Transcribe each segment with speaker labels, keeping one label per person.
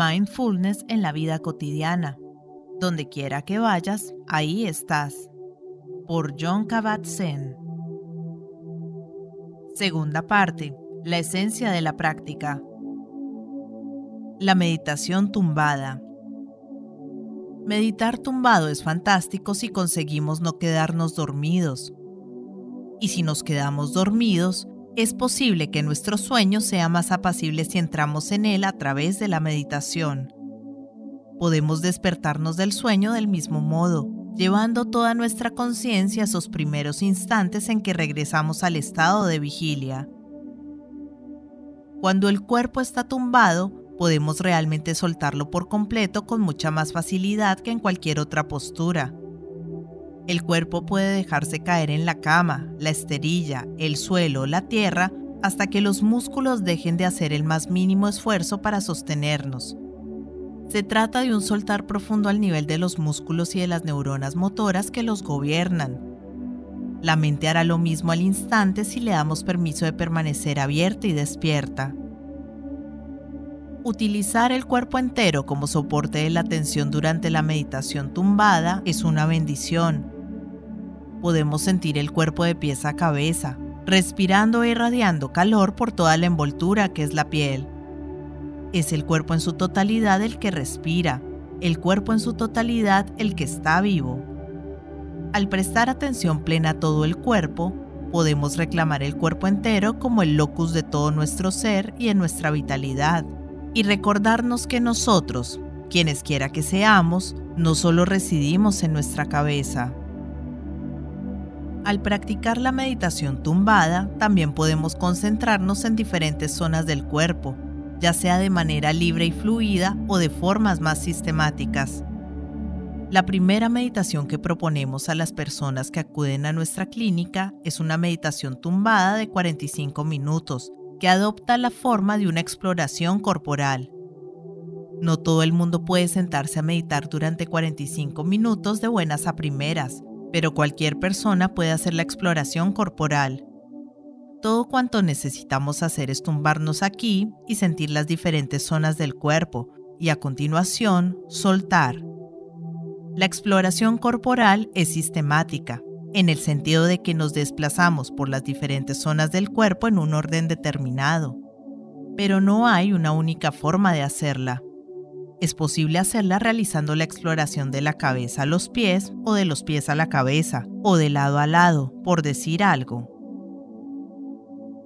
Speaker 1: Mindfulness en la vida cotidiana. Donde quiera que vayas, ahí estás. Por John Kabat-Zinn. Segunda parte. La esencia de la práctica. La meditación tumbada. Meditar tumbado es fantástico si conseguimos no quedarnos dormidos. Y si nos quedamos dormidos, es posible que nuestro sueño sea más apacible si entramos en él a través de la meditación. Podemos despertarnos del sueño del mismo modo, llevando toda nuestra conciencia a esos primeros instantes en que regresamos al estado de vigilia. Cuando el cuerpo está tumbado, podemos realmente soltarlo por completo con mucha más facilidad que en cualquier otra postura. El cuerpo puede dejarse caer en la cama, la esterilla, el suelo, la tierra, hasta que los músculos dejen de hacer el más mínimo esfuerzo para sostenernos. Se trata de un soltar profundo al nivel de los músculos y de las neuronas motoras que los gobiernan. La mente hará lo mismo al instante si le damos permiso de permanecer abierta y despierta. Utilizar el cuerpo entero como soporte de la atención durante la meditación tumbada es una bendición. Podemos sentir el cuerpo de pies a cabeza, respirando e irradiando calor por toda la envoltura que es la piel. Es el cuerpo en su totalidad el que respira, el cuerpo en su totalidad el que está vivo. Al prestar atención plena a todo el cuerpo, podemos reclamar el cuerpo entero como el locus de todo nuestro ser y en nuestra vitalidad y recordarnos que nosotros, quienes quiera que seamos, no solo residimos en nuestra cabeza. Al practicar la meditación tumbada, también podemos concentrarnos en diferentes zonas del cuerpo, ya sea de manera libre y fluida o de formas más sistemáticas. La primera meditación que proponemos a las personas que acuden a nuestra clínica es una meditación tumbada de 45 minutos, que adopta la forma de una exploración corporal. No todo el mundo puede sentarse a meditar durante 45 minutos de buenas a primeras, pero cualquier persona puede hacer la exploración corporal. Todo cuanto necesitamos hacer es tumbarnos aquí y sentir las diferentes zonas del cuerpo y a continuación soltar. La exploración corporal es sistemática, en el sentido de que nos desplazamos por las diferentes zonas del cuerpo en un orden determinado. Pero no hay una única forma de hacerla. Es posible hacerla realizando la exploración de la cabeza a los pies o de los pies a la cabeza o de lado a lado, por decir algo.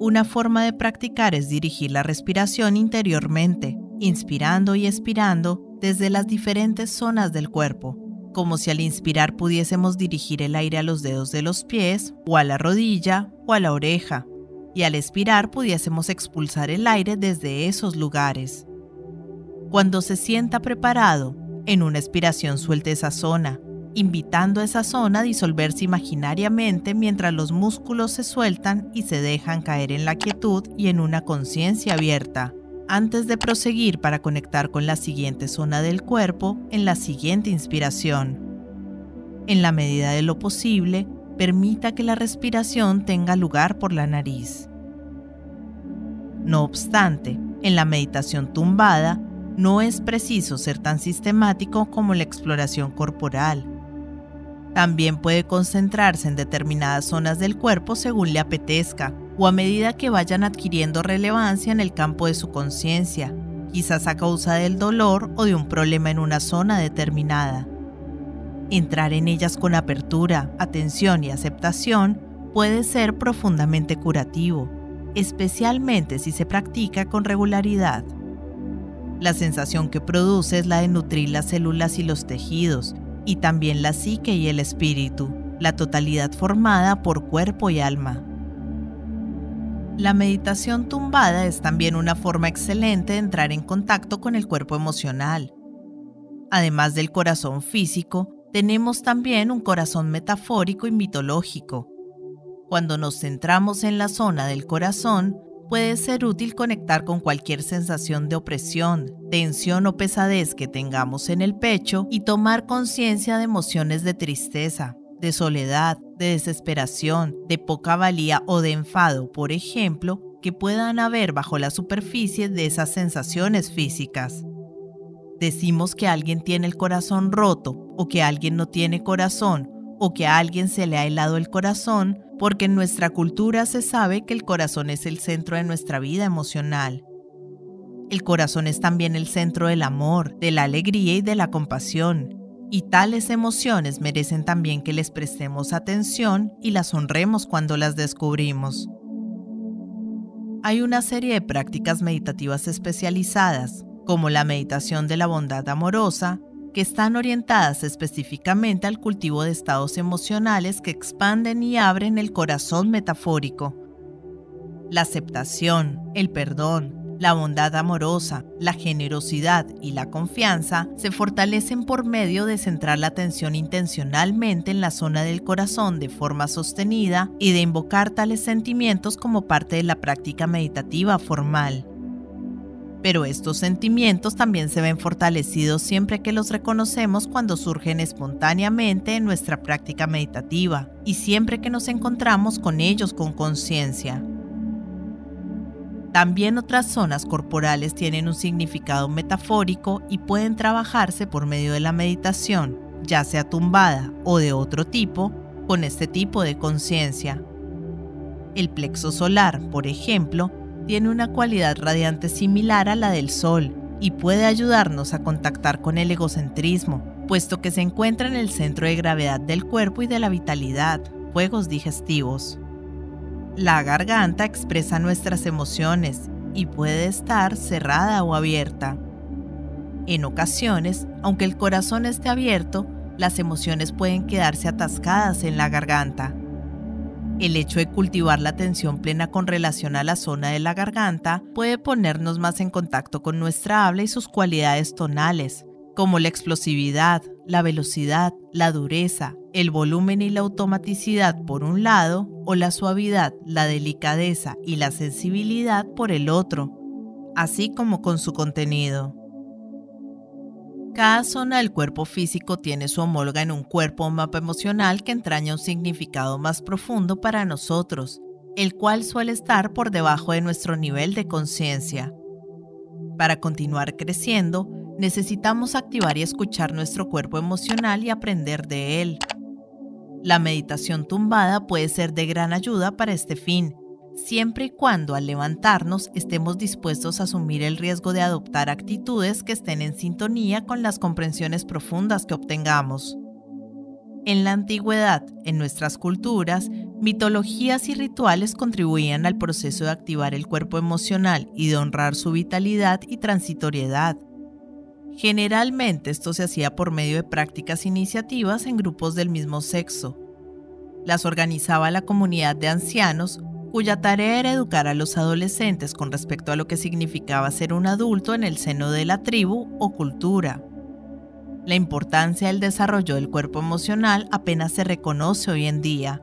Speaker 1: Una forma de practicar es dirigir la respiración interiormente, inspirando y expirando desde las diferentes zonas del cuerpo, como si al inspirar pudiésemos dirigir el aire a los dedos de los pies, o a la rodilla, o a la oreja, y al expirar pudiésemos expulsar el aire desde esos lugares. Cuando se sienta preparado, en una expiración suelte esa zona, invitando a esa zona a disolverse imaginariamente mientras los músculos se sueltan y se dejan caer en la quietud y en una conciencia abierta antes de proseguir para conectar con la siguiente zona del cuerpo en la siguiente inspiración. En la medida de lo posible, permita que la respiración tenga lugar por la nariz. No obstante, en la meditación tumbada, no es preciso ser tan sistemático como la exploración corporal. También puede concentrarse en determinadas zonas del cuerpo según le apetezca, o a medida que vayan adquiriendo relevancia en el campo de su conciencia, quizás a causa del dolor o de un problema en una zona determinada. Entrar en ellas con apertura, atención y aceptación puede ser profundamente curativo, especialmente si se practica con regularidad. La sensación que produce es la de nutrir las células y los tejidos, y también la psique y el espíritu, la totalidad formada por cuerpo y alma. La meditación tumbada es también una forma excelente de entrar en contacto con el cuerpo emocional. Además del corazón físico, tenemos también un corazón metafórico y mitológico. Cuando nos centramos en la zona del corazón, puede ser útil conectar con cualquier sensación de opresión, tensión o pesadez que tengamos en el pecho y tomar conciencia de emociones de tristeza, de soledad, de desesperación, de poca valía o de enfado, por ejemplo, que puedan haber bajo la superficie de esas sensaciones físicas. Decimos que alguien tiene el corazón roto o que alguien no tiene corazón o que a alguien se le ha helado el corazón porque en nuestra cultura se sabe que el corazón es el centro de nuestra vida emocional. El corazón es también el centro del amor, de la alegría y de la compasión. Y tales emociones merecen también que les prestemos atención y las honremos cuando las descubrimos. Hay una serie de prácticas meditativas especializadas como la meditación de la bondad amorosa, que están orientadas específicamente al cultivo de estados emocionales que expanden y abren el corazón metafórico. La aceptación, el perdón, la bondad amorosa, la generosidad y la confianza se fortalecen por medio de centrar la atención intencionalmente en la zona del corazón de forma sostenida y de invocar tales sentimientos como parte de la práctica meditativa formal pero estos sentimientos también se ven fortalecidos siempre que los reconocemos cuando surgen espontáneamente en nuestra práctica meditativa y siempre que nos encontramos con ellos con conciencia. También otras zonas corporales tienen un significado metafórico y pueden trabajarse por medio de la meditación, ya sea tumbada o de otro tipo, con este tipo de conciencia. El plexo solar, por ejemplo, tiene una cualidad radiante similar a la del Sol y puede ayudarnos a contactar con el egocentrismo, puesto que se encuentra en el centro de gravedad del cuerpo y de la vitalidad, juegos digestivos. La garganta expresa nuestras emociones y puede estar cerrada o abierta. En ocasiones, aunque el corazón esté abierto, las emociones pueden quedarse atascadas en la garganta. El hecho de cultivar la atención plena con relación a la zona de la garganta puede ponernos más en contacto con nuestra habla y sus cualidades tonales, como la explosividad, la velocidad, la dureza, el volumen y la automaticidad por un lado, o la suavidad, la delicadeza y la sensibilidad por el otro, así como con su contenido. Cada zona del cuerpo físico tiene su homóloga en un cuerpo o mapa emocional que entraña un significado más profundo para nosotros, el cual suele estar por debajo de nuestro nivel de conciencia. Para continuar creciendo, necesitamos activar y escuchar nuestro cuerpo emocional y aprender de él. La meditación tumbada puede ser de gran ayuda para este fin, siempre y cuando al levantarnos estemos dispuestos a asumir el riesgo de adoptar actitudes que estén en sintonía con las comprensiones profundas que obtengamos. En la antigüedad, en nuestras culturas, mitologías y rituales contribuían al proceso de activar el cuerpo emocional y de honrar su vitalidad y transitoriedad. Generalmente esto se hacía por medio de prácticas iniciativas en grupos del mismo sexo. Las organizaba la comunidad de ancianos cuya tarea era educar a los adolescentes con respecto a lo que significaba ser un adulto en el seno de la tribu o cultura. La importancia del desarrollo del cuerpo emocional apenas se reconoce hoy en día.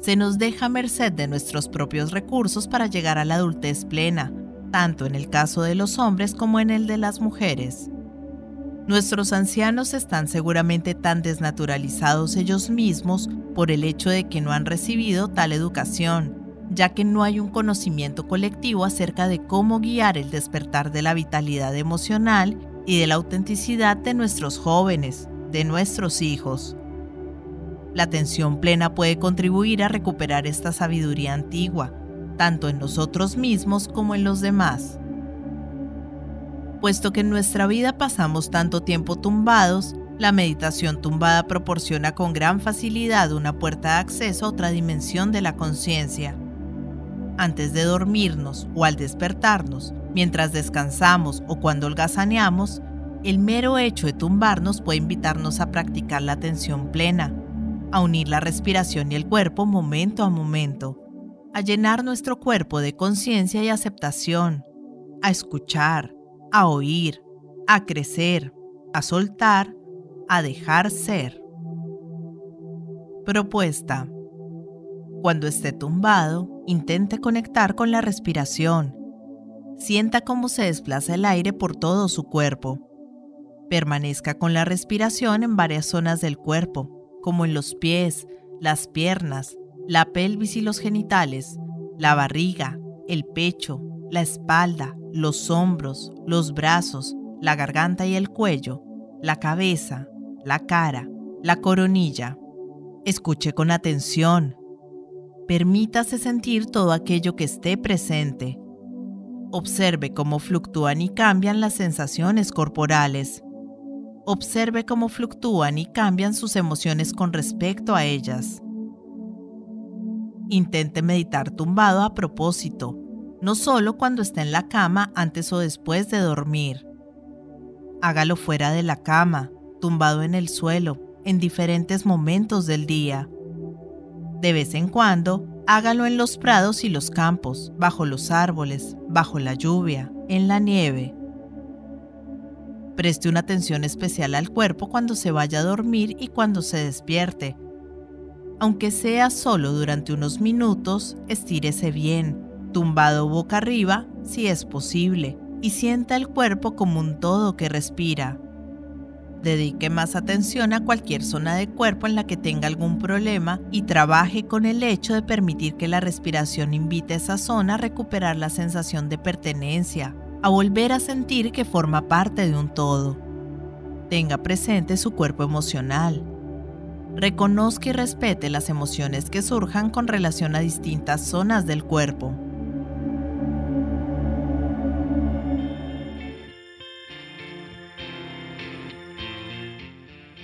Speaker 1: Se nos deja merced de nuestros propios recursos para llegar a la adultez plena, tanto en el caso de los hombres como en el de las mujeres. Nuestros ancianos están seguramente tan desnaturalizados ellos mismos por el hecho de que no han recibido tal educación ya que no hay un conocimiento colectivo acerca de cómo guiar el despertar de la vitalidad emocional y de la autenticidad de nuestros jóvenes, de nuestros hijos. La atención plena puede contribuir a recuperar esta sabiduría antigua, tanto en nosotros mismos como en los demás. Puesto que en nuestra vida pasamos tanto tiempo tumbados, la meditación tumbada proporciona con gran facilidad una puerta de acceso a otra dimensión de la conciencia antes de dormirnos o al despertarnos, mientras descansamos o cuando holgazaneamos, el mero hecho de tumbarnos puede invitarnos a practicar la atención plena, a unir la respiración y el cuerpo momento a momento, a llenar nuestro cuerpo de conciencia y aceptación, a escuchar, a oír, a crecer, a soltar, a dejar ser. Propuesta. Cuando esté tumbado, intente conectar con la respiración. Sienta cómo se desplaza el aire por todo su cuerpo. Permanezca con la respiración en varias zonas del cuerpo, como en los pies, las piernas, la pelvis y los genitales, la barriga, el pecho, la espalda, los hombros, los brazos, la garganta y el cuello, la cabeza, la cara, la coronilla. Escuche con atención. Permítase sentir todo aquello que esté presente. Observe cómo fluctúan y cambian las sensaciones corporales. Observe cómo fluctúan y cambian sus emociones con respecto a ellas. Intente meditar tumbado a propósito, no solo cuando esté en la cama antes o después de dormir. Hágalo fuera de la cama, tumbado en el suelo, en diferentes momentos del día. De vez en cuando, hágalo en los prados y los campos, bajo los árboles, bajo la lluvia, en la nieve. Preste una atención especial al cuerpo cuando se vaya a dormir y cuando se despierte. Aunque sea solo durante unos minutos, estírese bien, tumbado boca arriba si es posible, y sienta el cuerpo como un todo que respira. Dedique más atención a cualquier zona de cuerpo en la que tenga algún problema y trabaje con el hecho de permitir que la respiración invite a esa zona a recuperar la sensación de pertenencia, a volver a sentir que forma parte de un todo. Tenga presente su cuerpo emocional. Reconozca y respete las emociones que surjan con relación a distintas zonas del cuerpo.